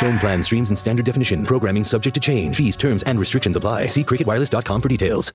Phone plan streams in standard definition. Programming subject to change. Fees, terms, and restrictions apply. See cricketwireless.com for details.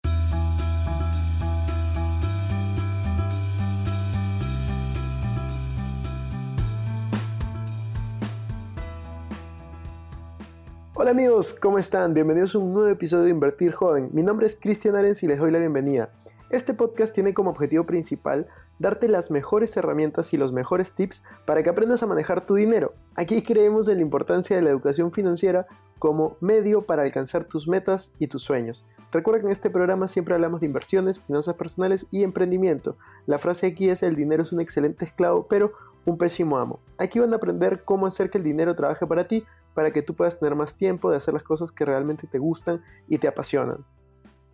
Hola amigos, ¿cómo están? Bienvenidos a un nuevo episodio de Invertir Joven. Mi nombre es Cristian Arens y les doy la bienvenida. Este podcast tiene como objetivo principal darte las mejores herramientas y los mejores tips para que aprendas a manejar tu dinero. Aquí creemos en la importancia de la educación financiera como medio para alcanzar tus metas y tus sueños. Recuerda que en este programa siempre hablamos de inversiones, finanzas personales y emprendimiento. La frase aquí es el dinero es un excelente esclavo, pero un pésimo amo. Aquí van a aprender cómo hacer que el dinero trabaje para ti para que tú puedas tener más tiempo de hacer las cosas que realmente te gustan y te apasionan.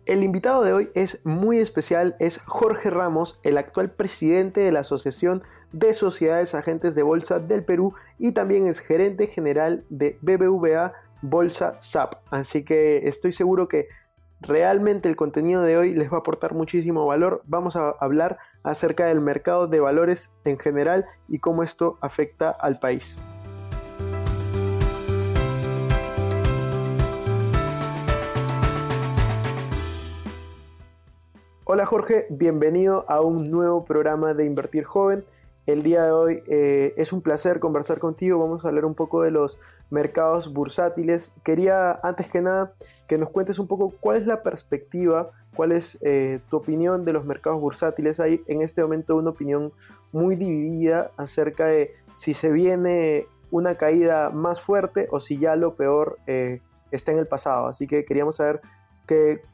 El invitado de hoy es muy especial, es Jorge Ramos, el actual presidente de la Asociación de Sociedades Agentes de Bolsa del Perú y también es gerente general de BBVA Bolsa SAP. Así que estoy seguro que realmente el contenido de hoy les va a aportar muchísimo valor. Vamos a hablar acerca del mercado de valores en general y cómo esto afecta al país. Hola Jorge, bienvenido a un nuevo programa de Invertir Joven. El día de hoy eh, es un placer conversar contigo. Vamos a hablar un poco de los mercados bursátiles. Quería, antes que nada, que nos cuentes un poco cuál es la perspectiva, cuál es eh, tu opinión de los mercados bursátiles. Hay en este momento una opinión muy dividida acerca de si se viene una caída más fuerte o si ya lo peor eh, está en el pasado. Así que queríamos saber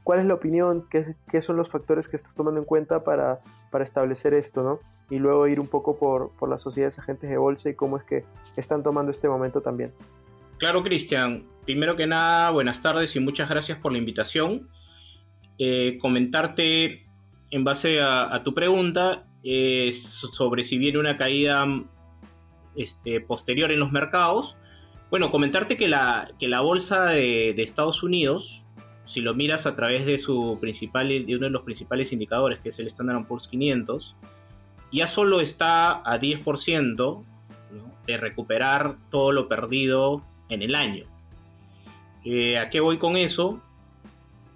¿Cuál es la opinión? ¿Qué, son los factores que estás tomando en cuenta para, establecer esto? ¿no? Y luego ir un poco por, las sociedades agentes de bolsa y cómo es que están tomando este momento también. Claro, Cristian. Primero que nada, buenas tardes y muchas gracias por la invitación. Eh, comentarte en base a, tu pregunta eh, sobre si viene una caída este, posterior en los mercados. Bueno, comentarte que la, que la bolsa de Estados Unidos si lo miras a través de su principal, de uno de los principales indicadores, que es el Standard Poor's 500, ya solo está a 10% de recuperar todo lo perdido en el año. Eh, ¿A qué voy con eso?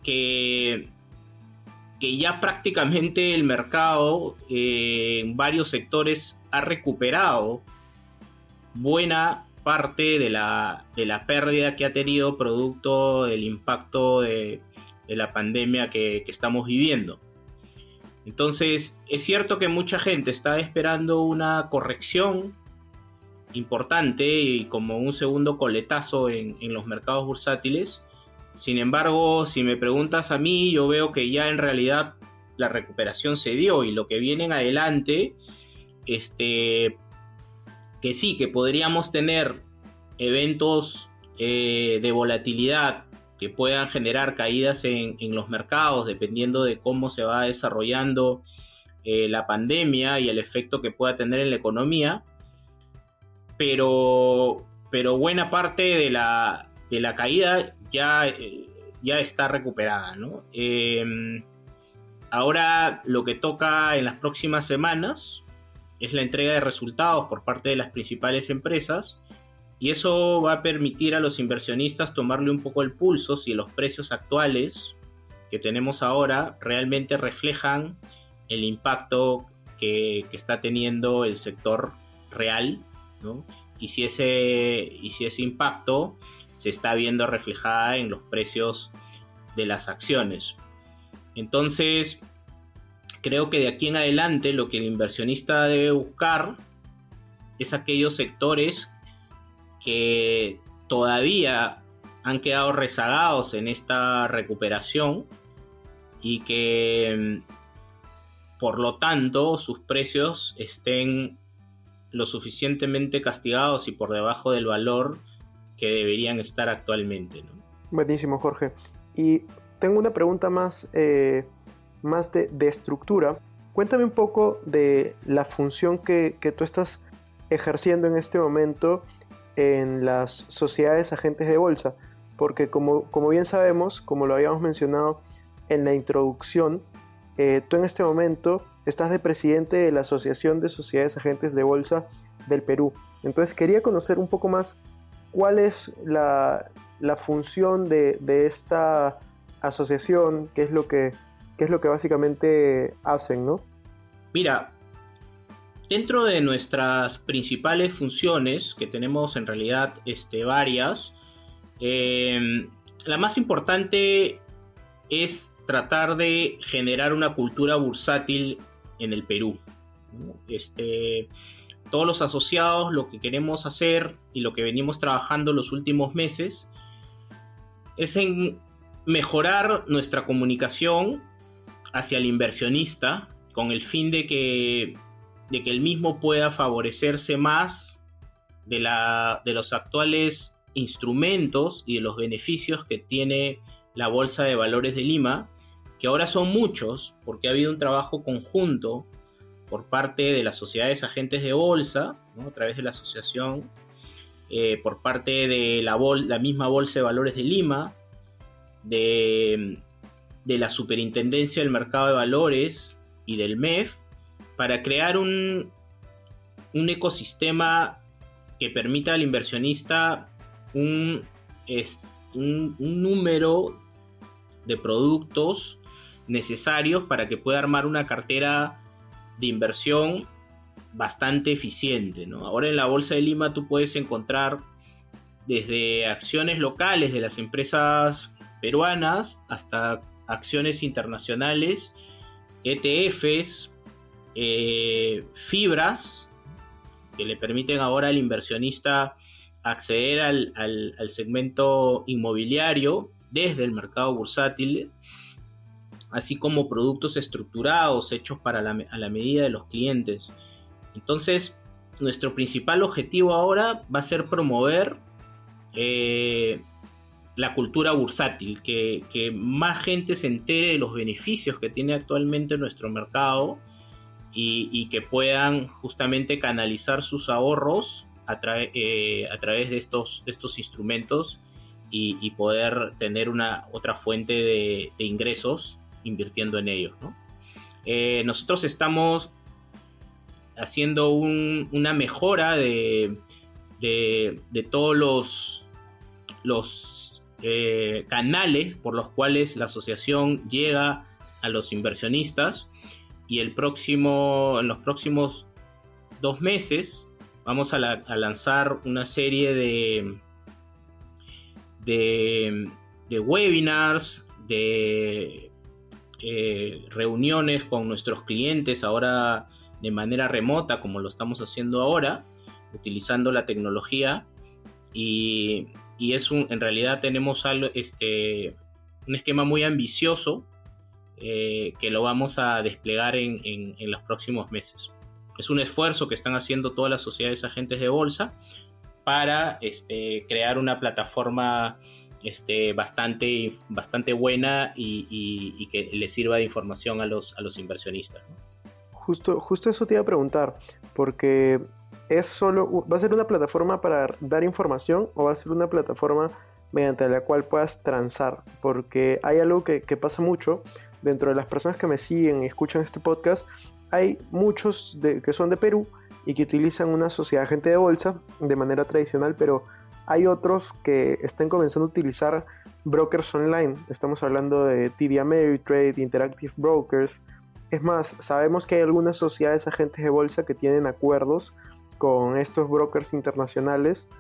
Que, que ya prácticamente el mercado eh, en varios sectores ha recuperado buena parte de la, de pérdida que ha tenido producto del impacto de, la pandemia que, estamos viviendo. Entonces, es cierto que mucha gente está esperando una corrección importante y como un segundo coletazo en, en, los mercados bursátiles. Sin embargo, si me preguntas a mí, yo veo que ya en realidad la recuperación se dio y lo que viene en adelante este, que sí, que podríamos tener eventos eh, de volatilidad que puedan generar caídas en, los mercados dependiendo de cómo se va desarrollando eh, la pandemia y el efecto que pueda tener en la economía. Pero, pero buena parte de la, de la caída ya, eh, ya está recuperada. Em, ahora lo que toca en las próximas semanas es la entrega de resultados por parte de las principales empresas y eso va a permitir a los inversionistas tomarle un poco el pulso si los precios actuales que tenemos ahora realmente reflejan el impacto que, está teniendo el sector real y, si ese, y si ese impacto se está viendo reflejada en los precios de las acciones. Entonces, creo que de aquí en adelante lo que el inversionista debe buscar es aquellos sectores que todavía han quedado rezagados en esta recuperación y que mm, por lo tanto sus precios estén lo suficientemente castigados y por debajo del valor que deberían estar actualmente. Buenísimo, Jorge. Y tengo una pregunta más, eh, más de, estructura. Cuéntame un poco de la función que, que tú estás ejerciendo en este momento en las sociedades agentes de bolsa, porque como, como bien sabemos, como lo habíamos mencionado en la introducción, eh, tú en este momento estás de presidente de la Asociación de Sociedades Agentes de Bolsa del Perú. Entonces quería conocer un poco más cuál es la, función de, esta asociación, qué es lo que, qué es lo que básicamente hacen, ¿no? Mira, dentro de nuestras principales funciones, que tenemos en realidad este, varias, eh, la más importante es tratar de generar una cultura bursátil en el Perú. Este, todos los asociados lo que queremos hacer y lo que venimos trabajando los últimos meses es en mejorar nuestra comunicación hacia el inversionista con el fin de que, de que el mismo pueda favorecerse más de, la, de los actuales instrumentos y de los beneficios que tiene la Bolsa de Valores de Lima que ahora son muchos, porque ha habido un trabajo conjunto por parte de las sociedades agentes de bolsa, a través de la asociación, eh, por parte de la, la, misma Bolsa de Valores de Lima, de, la Superintendencia del Mercado de Valores y del MEF, para crear un, un ecosistema que permita al inversionista un, un, un número de productos necesarios para que pueda armar una cartera de inversión bastante eficiente. Ahora en la Bolsa de Lima tú puedes encontrar desde acciones locales de las empresas peruanas hasta acciones internacionales, ETFs, eh, fibras, que le permiten ahora al inversionista acceder al, al segmento inmobiliario desde el mercado bursátil así como productos estructurados hechos para la, a la medida de los clientes. Entonces, nuestro principal objetivo ahora va a ser promover eh, la cultura bursátil, que, más gente se entere de los beneficios que tiene actualmente nuestro mercado y, que puedan justamente canalizar sus ahorros a, eh, través de estos, estos instrumentos y, poder tener una otra fuente de ingresos invirtiendo en ellos. Eh, nosotros estamos haciendo una mejora de, de, todos los, los eh, canales por los cuales la asociación llega a los inversionistas y el próximo, en los próximos dos meses vamos a, lanzar una serie de, de, webinars, de eh, reuniones con nuestros clientes ahora de manera remota, como lo estamos haciendo ahora, utilizando la tecnología. Y, es un, en realidad tenemos algo, este, un esquema muy ambicioso eh, que lo vamos a desplegar en, los próximos meses. Es un esfuerzo que están haciendo todas las sociedades agentes de bolsa para este, crear una plataforma este, bastante, bastante buena y, que le sirva de información a los, a los inversionistas. Justo, justo eso te iba a preguntar, porque es solo, ¿va a ser una plataforma para dar información o va a ser una plataforma mediante la cual puedas transar? Porque hay algo que, pasa mucho dentro de las personas que me siguen y escuchan este podcast, hay muchos que son de Perú y que utilizan una sociedad agente de bolsa de manera tradicional, pero hay otros que están comenzando a utilizar brokers online. Estamos hablando de TD Ameritrade, Interactive Brokers. Es más, sabemos que hay algunas sociedades agentes de bolsa que tienen acuerdos con estos brokers internacionales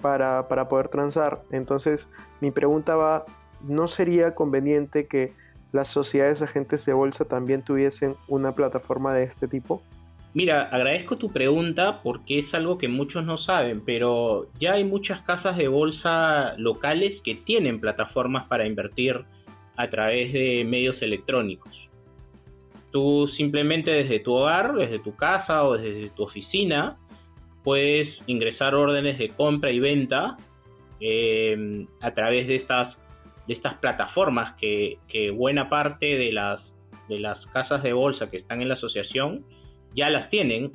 para, poder transar. Entonces, mi pregunta va, ¿no sería conveniente que las sociedades agentes de bolsa también tuviesen una plataforma de este tipo? Mira, agradezco tu pregunta porque es algo que muchos no saben, pero ya hay muchas casas de bolsa locales que tienen plataformas para invertir a través de medios electrónicos. Tú simplemente desde tu hogar, desde tu casa o desde tu oficina, puedes ingresar órdenes de compra y venta eh, a través de estas de estas plataformas que, buena parte de las, de las casas de bolsa que están en la asociación ya las tienen,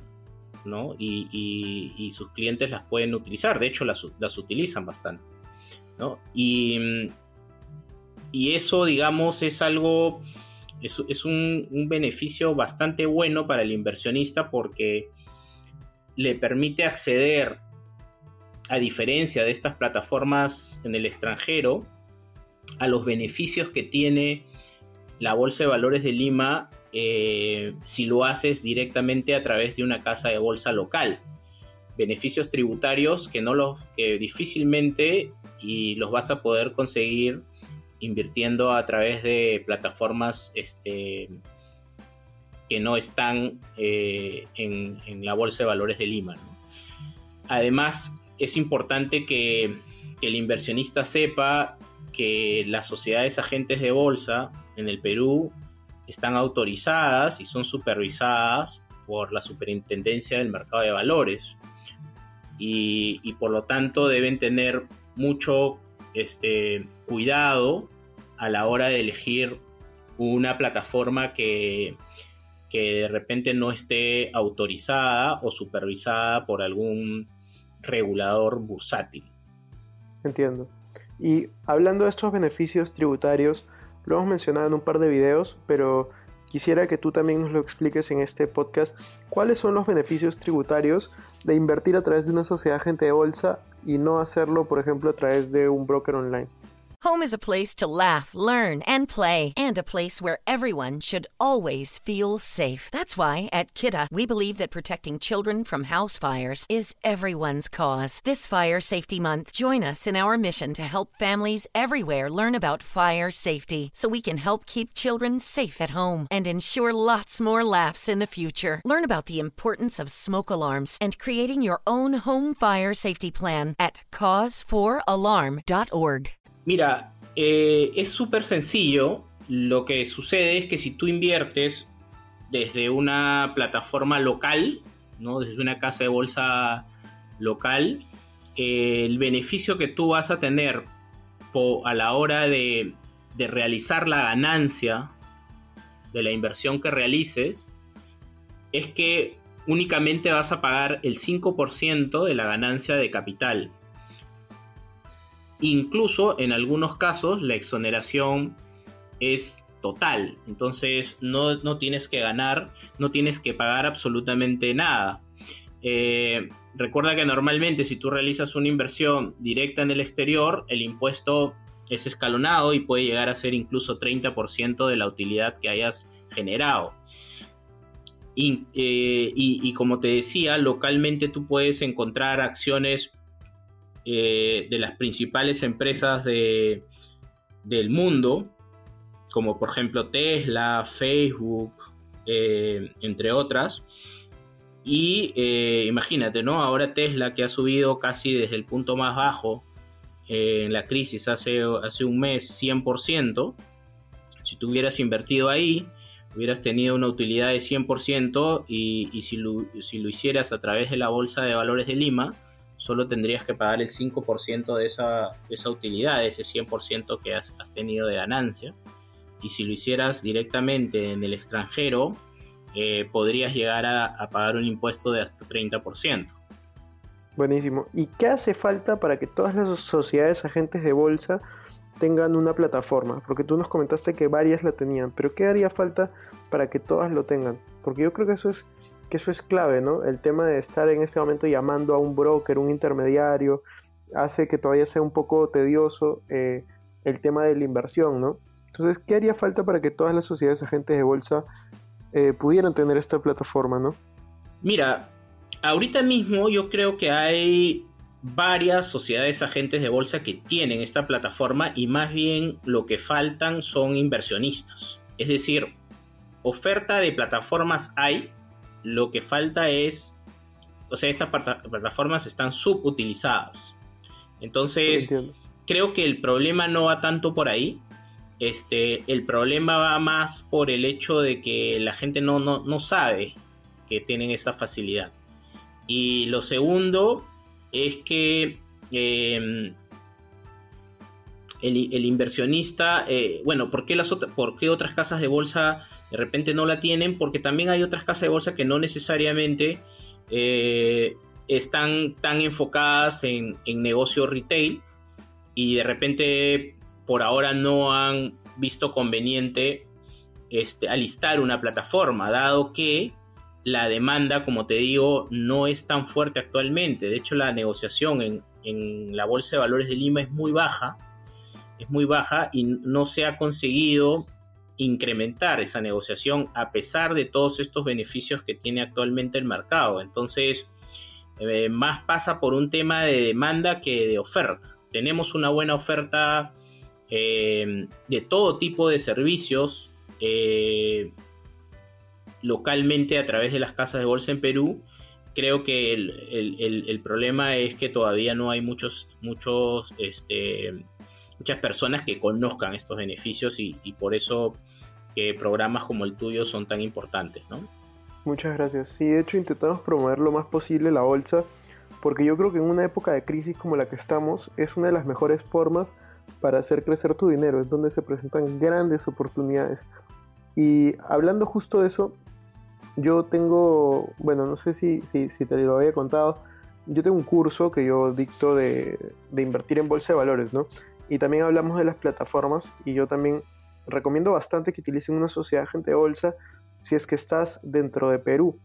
¿no? Y, sus clientes las pueden utilizar, de hecho las, utilizan bastante, ¿no? Y, y eso, digamos, es algo, es, un, un, beneficio bastante bueno para el inversionista porque le permite acceder, a diferencia de estas plataformas en el extranjero, a los beneficios que tiene la Bolsa de Valores de Lima eh, si lo haces directamente a través de una casa de bolsa local. Beneficios tributarios que no los que difícilmente y los vas a poder conseguir invirtiendo a través de plataformas este, que no están eh, en, la Bolsa de Valores de Lima. Además, es importante que, el inversionista sepa que las sociedades agentes de bolsa en el Perú están autorizadas y son supervisadas por la Superintendencia del Mercado de Valores y, por lo tanto deben tener mucho este, cuidado a la hora de elegir una plataforma que, que de repente no esté autorizada o supervisada por algún regulador bursátil. Entiendo. Y hablando de estos beneficios tributarios, lo hemos mencionado en un par de videos, pero quisiera que tú también nos lo expliques en este podcast. ¿Cuáles son los beneficios tributarios de invertir a través de una sociedad agente de bolsa y no hacerlo, por ejemplo, a través de un broker online? Home is a place to laugh, learn, and play, and a place where everyone should always feel safe. That's why at Kidda, we believe that protecting children from house fires is everyone's cause. This Fire Safety Month, join us in our mission to help families everywhere learn about fire safety so we can help keep children safe at home and ensure lots more laughs in the future. Learn about the importance of smoke alarms and creating your own home fire safety plan at cause4alarm.org. Mira, eh, es súper sencillo. Lo que sucede es que si tú inviertes desde una plataforma local, ¿no? desde una casa de bolsa local, eh, el beneficio que tú vas a tener a la hora de, de realizar la ganancia de la inversión que realices es que únicamente vas a pagar el 5% de la ganancia de capital. Incluso en algunos casos la exoneración es total. Entonces no, tienes que ganar, no tienes que pagar absolutamente nada. Eh, recuerda que normalmente si tú realizas una inversión directa en el exterior, el impuesto es escalonado y puede llegar a ser incluso 30% de la utilidad que hayas generado. y, eh, como te decía, localmente tú puedes encontrar acciones eh, de las principales empresas de, del mundo, como por ejemplo Tesla, Facebook, eh, entre otras. Y eh, imagínate, ¿no? Ahora Tesla que ha subido casi desde el punto más bajo en la crisis hace, hace un mes 100%, si tú hubieras invertido ahí, hubieras tenido una utilidad de 100% y, y si, lo, si lo hicieras a través de la Bolsa de Valores de Lima, solo tendrías que pagar el 5% de esa, esa utilidad, de ese 100% que has, tenido de ganancia. Y si lo hicieras directamente en el extranjero, eh, podrías llegar a, pagar un impuesto de hasta 30%. Buenísimo. ¿Y qué hace falta para que todas las sociedades agentes de bolsa tengan una plataforma? Porque tú nos comentaste que varias la tenían, pero ¿qué haría falta para que todas lo tengan? Porque yo creo que eso es que eso es clave, ¿no? El tema de estar en este momento llamando a un broker, un intermediario, hace que todavía sea un poco tedioso eh, el tema de la inversión, ¿no? Entonces, ¿qué haría falta para que todas las sociedades agentes de bolsa eh, pudieran tener esta plataforma, ¿no? Mira, ahorita mismo yo creo que hay varias sociedades agentes de bolsa que tienen esta plataforma y más bien lo que faltan son inversionistas. Es decir, oferta de plataformas hay, lo que falta es, o sea, estas plataformas están subutilizadas. Entonces, creo que el problema no va tanto por ahí. Este, el problema va más por el hecho de que la gente no, no, sabe que tienen esta facilidad. Y lo segundo es que em, el, inversionista, eh, bueno, ¿por qué, las ¿por qué otras casas de bolsa de repente no la tienen? Porque también hay otras casas de bolsa que no necesariamente eh, están tan enfocadas en, en negocio retail y de repente por ahora no han visto conveniente este, alistar una plataforma, dado que la demanda, como te digo, no es tan fuerte actualmente. De hecho, la negociación en, en la Bolsa de Valores de Lima es muy baja es muy baja y no se ha conseguido incrementar esa negociación a pesar de todos estos beneficios que tiene actualmente el mercado. Entonces, eh, más pasa por un tema de demanda que de oferta. Tenemos una buena oferta eh, de todo tipo de servicios eh, localmente a través de las casas de bolsa en Perú. Creo que el, problema es que todavía no hay muchos, muchos este, muchas personas que conozcan estos beneficios y, por eso que programas como el tuyo son tan importantes, ¿no? Muchas gracias. Sí, de hecho intentamos promover lo más posible la bolsa porque yo creo que en una época de crisis como la que estamos es una de las mejores formas para hacer crecer tu dinero, es donde se presentan grandes oportunidades. Y hablando justo de eso, yo tengo, bueno, no sé si, si, te lo había contado, yo tengo un curso que yo dicto de, de invertir en bolsa de valores, ¿no? Y también hablamos de las plataformas y yo también recomiendo bastante que utilicen una sociedad gente bolsa si es que estás dentro de Perú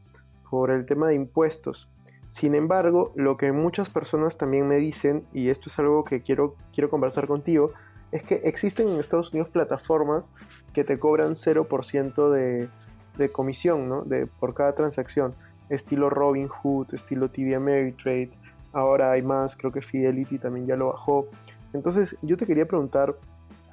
por el tema de impuestos. Sin embargo, lo que muchas personas también me dicen, y esto es algo que quiero, quiero conversar contigo, es que existen en Estados Unidos plataformas que te cobran 0% de, de comisión ¿no? de, por cada transacción, estilo Robinhood, estilo TD Ameritrade, ahora hay más, creo que Fidelity también ya lo bajó. Entonces yo te quería preguntar,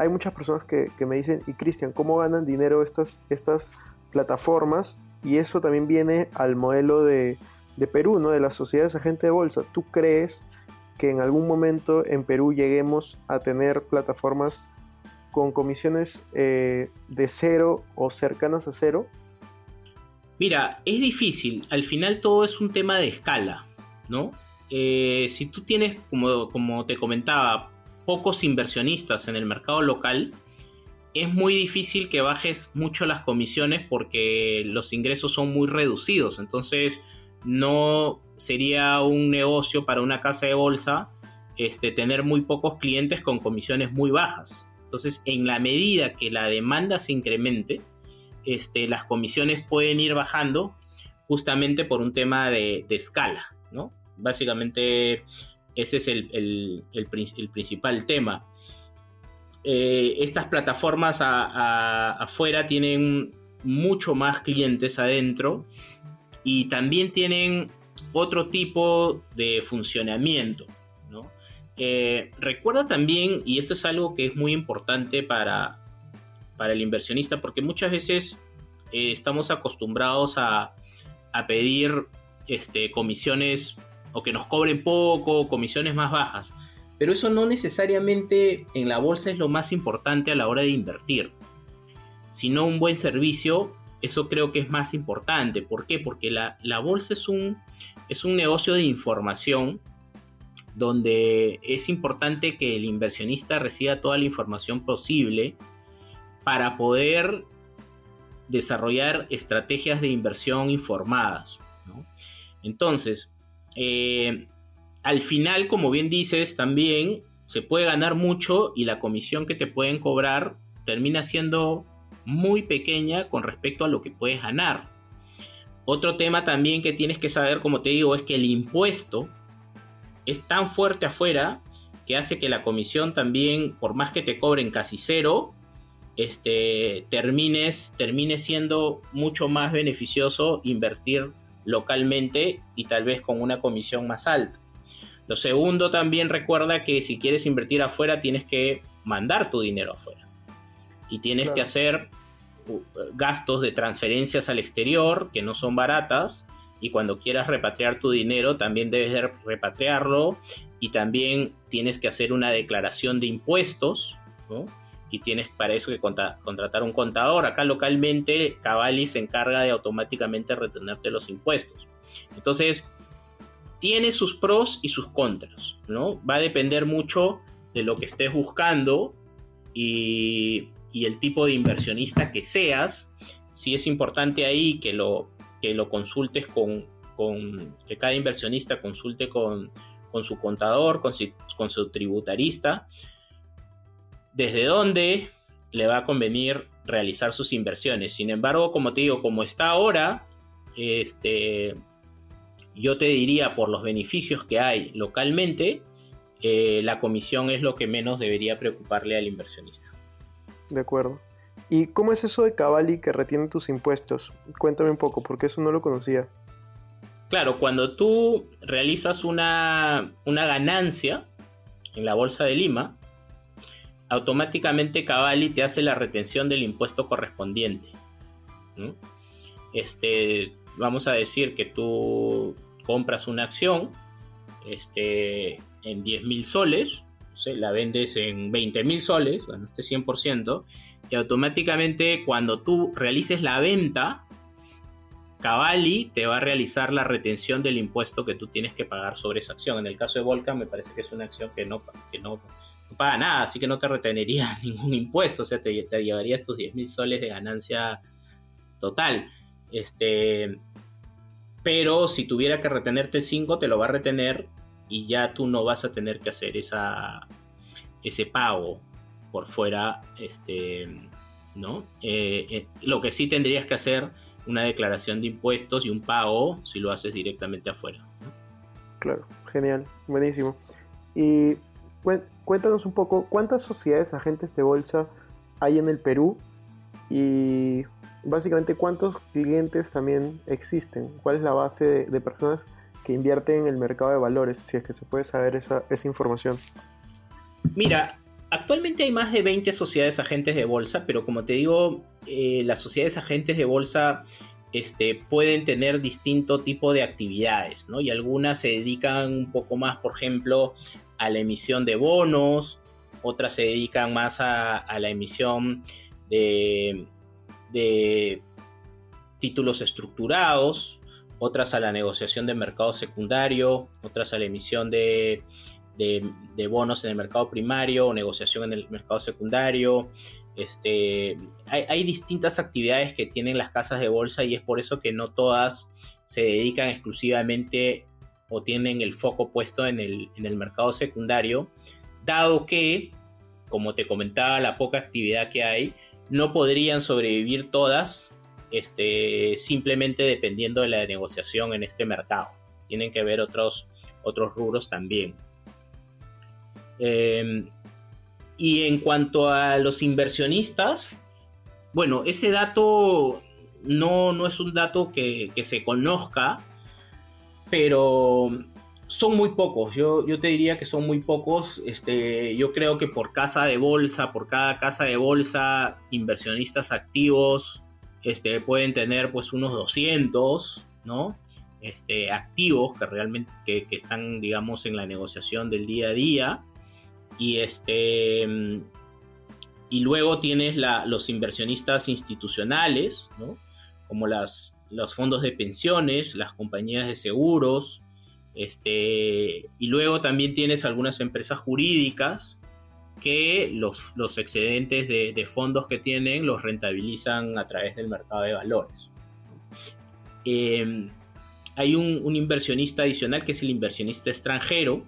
hay muchas personas que, me dicen, y Cristian, ¿cómo ganan dinero estas, estas plataformas? Y eso también viene al modelo de, Perú, ¿no? De las sociedades agentes de bolsa. ¿Tú crees que en algún momento en Perú lleguemos a tener plataformas con comisiones eh, de cero o cercanas a cero? Mira, es difícil. Al final todo es un tema de escala, ¿no? Eh, si tú tienes, como, como te comentaba, pocos inversionistas en el mercado local, es muy difícil que bajes mucho las comisiones porque los ingresos son muy reducidos. Entonces, no sería un negocio para una casa de bolsa este, tener muy pocos clientes con comisiones muy bajas. Entonces, en la medida que la demanda se incremente, este, las comisiones pueden ir bajando justamente por un tema de, escala, ¿no? Básicamente ese es el, principal tema. Eh, estas plataformas afuera tienen mucho más clientes adentro y también tienen otro tipo de funcionamiento. Eh, recuerda también, y esto es algo que es muy importante para, para el inversionista, porque muchas veces eh, estamos acostumbrados a, a pedir este, comisiones o que nos cobren poco, comisiones más bajas. Pero eso no necesariamente en la bolsa es lo más importante a la hora de invertir, sino un buen servicio, eso creo que es más importante. ¿Por qué? Porque la, bolsa es un, es un negocio de información donde es importante que el inversionista reciba toda la información posible para poder desarrollar estrategias de inversión informadas. Entonces, eh, al final, como bien dices, también se puede ganar mucho y la comisión que te pueden cobrar termina siendo muy pequeña con respecto a lo que puedes ganar. Otro tema también que tienes que saber, como te digo, es que el impuesto es tan fuerte afuera que hace que la comisión también, por más que te cobren casi cero, este, termines, termine siendo mucho más beneficioso invertir localmente y tal vez con una comisión más alta. Lo segundo también recuerda que si quieres invertir afuera tienes que mandar tu dinero afuera y tienes que hacer uh, gastos de transferencias al exterior que no son baratas y cuando quieras repatriar tu dinero también debes de repatriarlo y también tienes que hacer una declaración de impuestos ¿no? Y tienes para eso que contratar un contador. Acá localmente Cavalli se encarga de automáticamente retenerte los impuestos. Entonces, tiene sus pros y sus contras, ¿no? Va a depender mucho de lo que estés buscando y, el tipo de inversionista que seas. Sí es importante ahí que lo, que lo consultes con, que cada inversionista consulte con, con su contador, con con su tributarista, desde dónde le va a convenir realizar sus inversiones. Sin embargo, como te digo, como está ahora, este, yo te diría por los beneficios que hay localmente, eh, la comisión es lo que menos debería preocuparle al inversionista. De acuerdo. ¿Y cómo es eso de Cavalli que retiene tus impuestos? Cuéntame un poco, porque eso no lo conocía. Claro, cuando tú realizas una, una ganancia en la Bolsa de Lima, automáticamente Cavalli te hace la retención del impuesto correspondiente. Este, vamos a decir que tú compras una acción este, en 10 mil soles, la vendes en 20 mil soles, bueno, este 100%, y automáticamente cuando tú realices la venta, Cavalli te va a realizar la retención del impuesto que tú tienes que pagar sobre esa acción. En el caso de Volcan me parece que es una acción que no, que no, paga nada, así que no te retenería ningún impuesto, o sea, te, te llevarías tus 10 mil soles de ganancia total. Este, pero si tuviera que retenerte el 5, te lo va a retener y ya tú no vas a tener que hacer esa, ese pago por fuera, este, ¿no? Eh, eh, lo que sí tendrías que hacer una declaración de impuestos y un pago si lo haces directamente afuera. Claro, genial, buenísimo. Y cuéntanos un poco, ¿cuántas sociedades agentes de bolsa hay en el Perú? Y básicamente cuántos clientes también existen, cuál es la base de, personas que invierten en el mercado de valores, si es que se puede saber esa, información. Mira, actualmente hay más de 20 sociedades agentes de bolsa, pero como te digo, eh, las sociedades agentes de bolsa este, pueden tener distinto tipo de actividades, ¿no? Y algunas se dedican un poco más, por ejemplo, a la emisión de bonos, otras se dedican más a la emisión de, títulos estructurados, otras a la negociación de mercado secundario, otras a la emisión de, bonos en el mercado primario o negociación en el mercado secundario. Este, hay, distintas actividades que tienen las casas de bolsa y es por eso que no todas se dedican exclusivamente o tienen el foco puesto en el, en el mercado secundario, dado que, como te comentaba, la poca actividad que hay, no podrían sobrevivir todas este, simplemente dependiendo de la negociación en este mercado. Tienen que ver otros, otros rubros también. Em, y en cuanto a los inversionistas, bueno, ese dato no, no es un dato que, que se conozca, pero son muy pocos, yo, yo te diría que son muy pocos. Este, yo creo que por casa de bolsa, por cada casa de bolsa, inversionistas activos este, pueden tener pues unos 200, ¿no? Este, activos que realmente que, están, digamos, en la negociación del día a día. Y, este, y luego tienes la, los inversionistas institucionales, ¿no? como las, los fondos de pensiones, las compañías de seguros, este, y luego también tienes algunas empresas jurídicas que los, los excedentes de, fondos que tienen los rentabilizan a través del mercado de valores. Em, hay un, inversionista adicional que es el inversionista extranjero,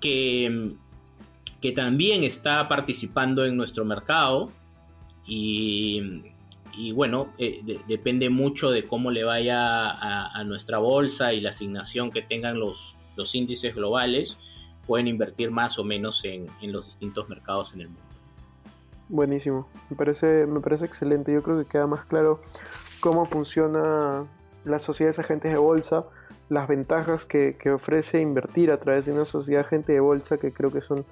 que, que también está participando en nuestro mercado y y bueno, eh, depende mucho de cómo le vaya a, nuestra bolsa y la asignación que tengan los, los índices globales, pueden invertir más o menos en, los distintos mercados en el mundo. Buenísimo, me parece, me parece excelente. Yo creo que queda más claro cómo funciona las sociedades agentes de bolsa, las ventajas que, ofrece invertir a través de una sociedad agente de bolsa que creo que son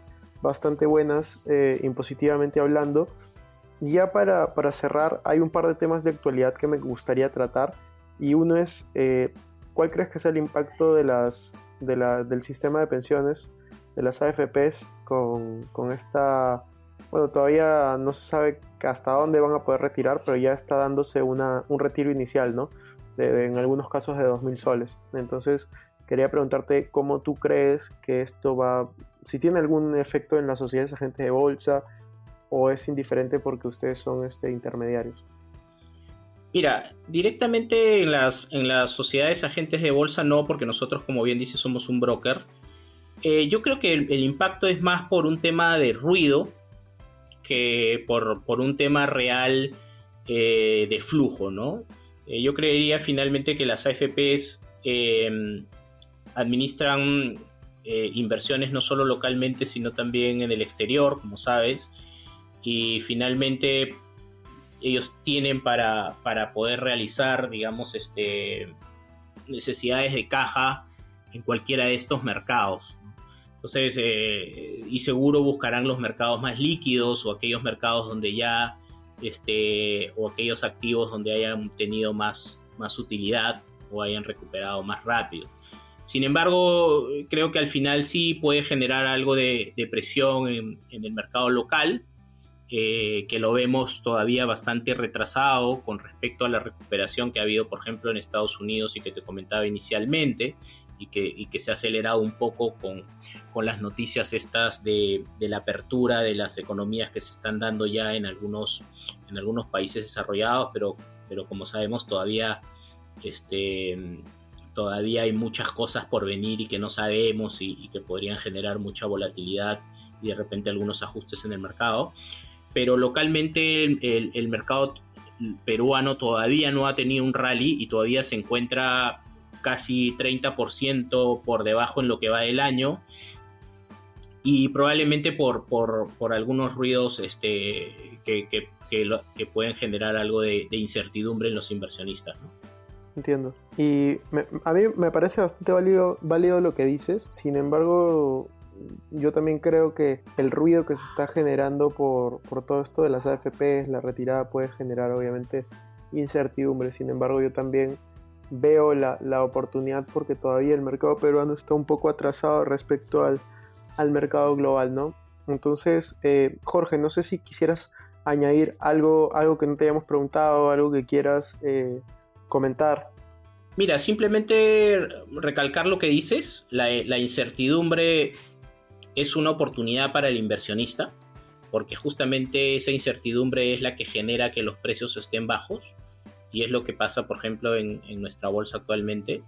bastante buenas eh, impositivamente hablando ya para, cerrar, hay un par de temas de actualidad que me gustaría tratar. Y uno es, eh, ¿cuál crees que es el impacto de las, del sistema de pensiones, de las AFPs, con, esta... Bueno, todavía no se sabe hasta dónde van a poder retirar, pero ya está dándose una, un retiro inicial, ¿no? en algunos casos de 2.000 soles. Entonces, quería preguntarte cómo tú crees que esto va, si tiene algún efecto en las sociedades agentes de bolsa o es indiferente porque ustedes son este, intermediarios. Mira, directamente en las, en las sociedades agentes de bolsa no, porque nosotros, como bien dice, somos un broker. Eh, yo creo que el, impacto es más por un tema de ruido que por, un tema real eh, de flujo, ¿no? Eh, yo creería finalmente que las AFPs administran inversiones no solo localmente, sino también en el exterior, como sabes, y finalmente ellos tienen para, para poder realizar, digamos, este, necesidades de caja en cualquiera de estos mercados. Entonces, eh, y seguro buscarán los mercados más líquidos o aquellos mercados donde ya, este, o aquellos activos donde hayan tenido más, más utilidad o hayan recuperado más rápido. Sin embargo, creo que al final sí puede generar algo de, presión en, en, el mercado local, eh, que lo vemos todavía bastante retrasado con respecto a la recuperación que ha habido, por ejemplo, en Estados Unidos y que te comentaba inicialmente, y que, que se ha acelerado un poco con, con las noticias estas de, la apertura de las economías que se están dando ya en algunos, en algunos países desarrollados, pero, pero como sabemos todavía, este, todavía hay muchas cosas por venir y que no sabemos y, y que podrían generar mucha volatilidad y de repente algunos ajustes en el mercado pero localmente el, mercado peruano todavía no ha tenido un rally y todavía se encuentra casi 30% por debajo en lo que va del año y probablemente por, por, algunos ruidos este, que, que, pueden generar algo de, incertidumbre en los inversionistas. Entiendo. Y a mí me parece bastante válido, válido lo que dices, sin embargo yo también creo que el ruido que se está generando por, todo esto de las AFPs, la retirada puede generar obviamente incertidumbre. Sin embargo, yo también veo la, oportunidad porque todavía el mercado peruano está un poco atrasado respecto al, mercado global, ¿no? Entonces, eh, Jorge, no sé si quisieras añadir algo, algo que no te hayamos preguntado, algo que quieras eh, comentar. Mira, simplemente recalcar lo que dices, la, la incertidumbre es una oportunidad para el inversionista, porque justamente esa incertidumbre es la que genera que los precios estén bajos, y es lo que pasa, por ejemplo, en, nuestra bolsa actualmente.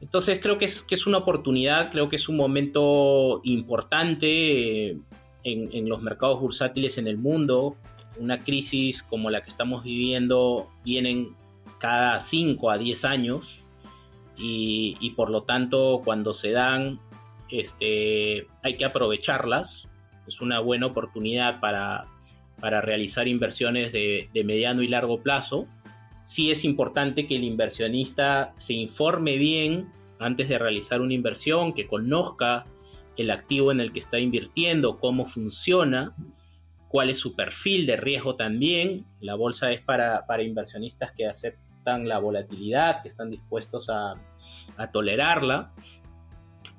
Entonces creo que es, que es, una oportunidad, creo que es un momento importante eh, en, en, los mercados bursátiles en el mundo. Una crisis como la que estamos viviendo vienen cada 5 a 10 años y, y por lo tanto cuando se dan este, hay que aprovecharlas. Es una buena oportunidad para, para realizar inversiones de, mediano y largo plazo. Sí es importante que el inversionista se informe bien antes de realizar una inversión, que conozca el activo en el que está invirtiendo, cómo funciona, cuál es su perfil de riesgo también. La bolsa es para, para inversionistas que aceptan la volatilidad, que están dispuestos a, a tolerarla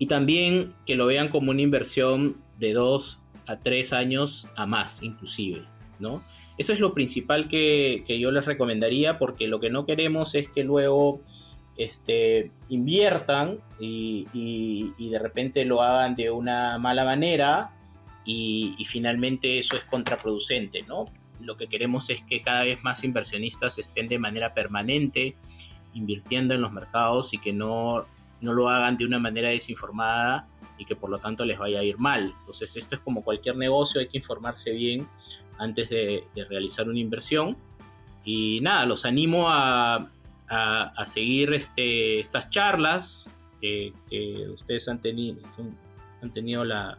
y también que lo vean como una inversión de dos a tres años a más inclusive, ¿no? Eso es lo principal que, yo les recomendaría porque lo que no queremos es que luego este, inviertan y, de repente lo hagan de una mala manera y, y, finalmente eso es contraproducente, ¿no? Lo que queremos es que cada vez más inversionistas estén de manera permanente invirtiendo en los mercados y que no no lo hagan de una manera desinformada y que por lo tanto les vaya a ir mal. Entonces esto es como cualquier negocio, hay que informarse bien antes de, realizar una inversión. Y nada, los animo a, seguir este, estas charlas que, ustedes han tenido, han tenido la,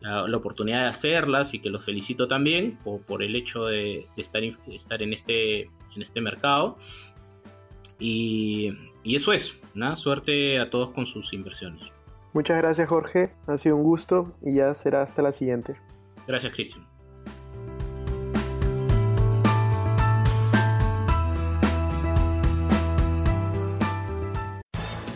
la, oportunidad de hacerlas y que los felicito también por, el hecho de, estar, estar en, este, en este mercado. Y, y eso es, nada, suerte a todos con sus inversiones. Muchas gracias Jorge, ha sido un gusto y ya será hasta la siguiente. Gracias Cristian.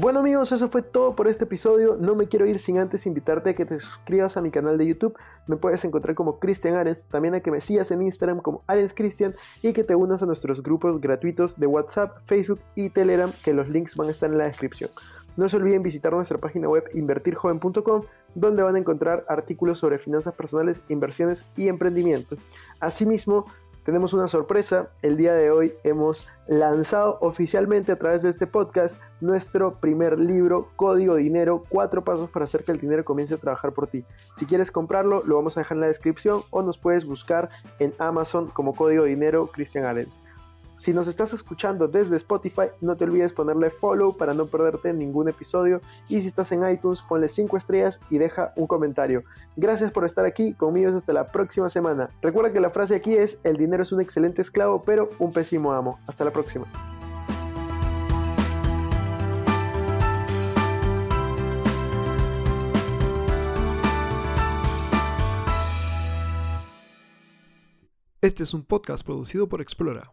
Bueno amigos, eso fue todo por este episodio. No me quiero ir sin antes invitarte a que te suscribas a mi canal de YouTube. Me puedes encontrar como Cristian Arens, también a que me sigas en Instagram como Arens Cristian y que te unas a nuestros grupos gratuitos de WhatsApp, Facebook y Telegram, que los links van a estar en la descripción. No se olviden visitar nuestra página web invertirjoven.com, donde van a encontrar artículos sobre finanzas personales, inversiones y emprendimiento. Asimismo, tenemos una sorpresa. El día de hoy hemos lanzado oficialmente a través de este podcast nuestro primer libro, Código Dinero, cuatro pasos para hacer que el dinero comience a trabajar por ti. Si quieres comprarlo, lo vamos a dejar en la descripción o nos puedes buscar en Amazon como Código Dinero Christian Arens. Si nos estás escuchando desde Spotify, no te olvides ponerle follow para no perderte ningún episodio. Y si estás en iTunes, ponle 5 estrellas y deja un comentario. Gracias por estar aquí conmigo hasta la próxima semana. Recuerda que la frase aquí es, el dinero es un excelente esclavo, pero un pésimo amo. Hasta la próxima. Este es un podcast producido por Explora.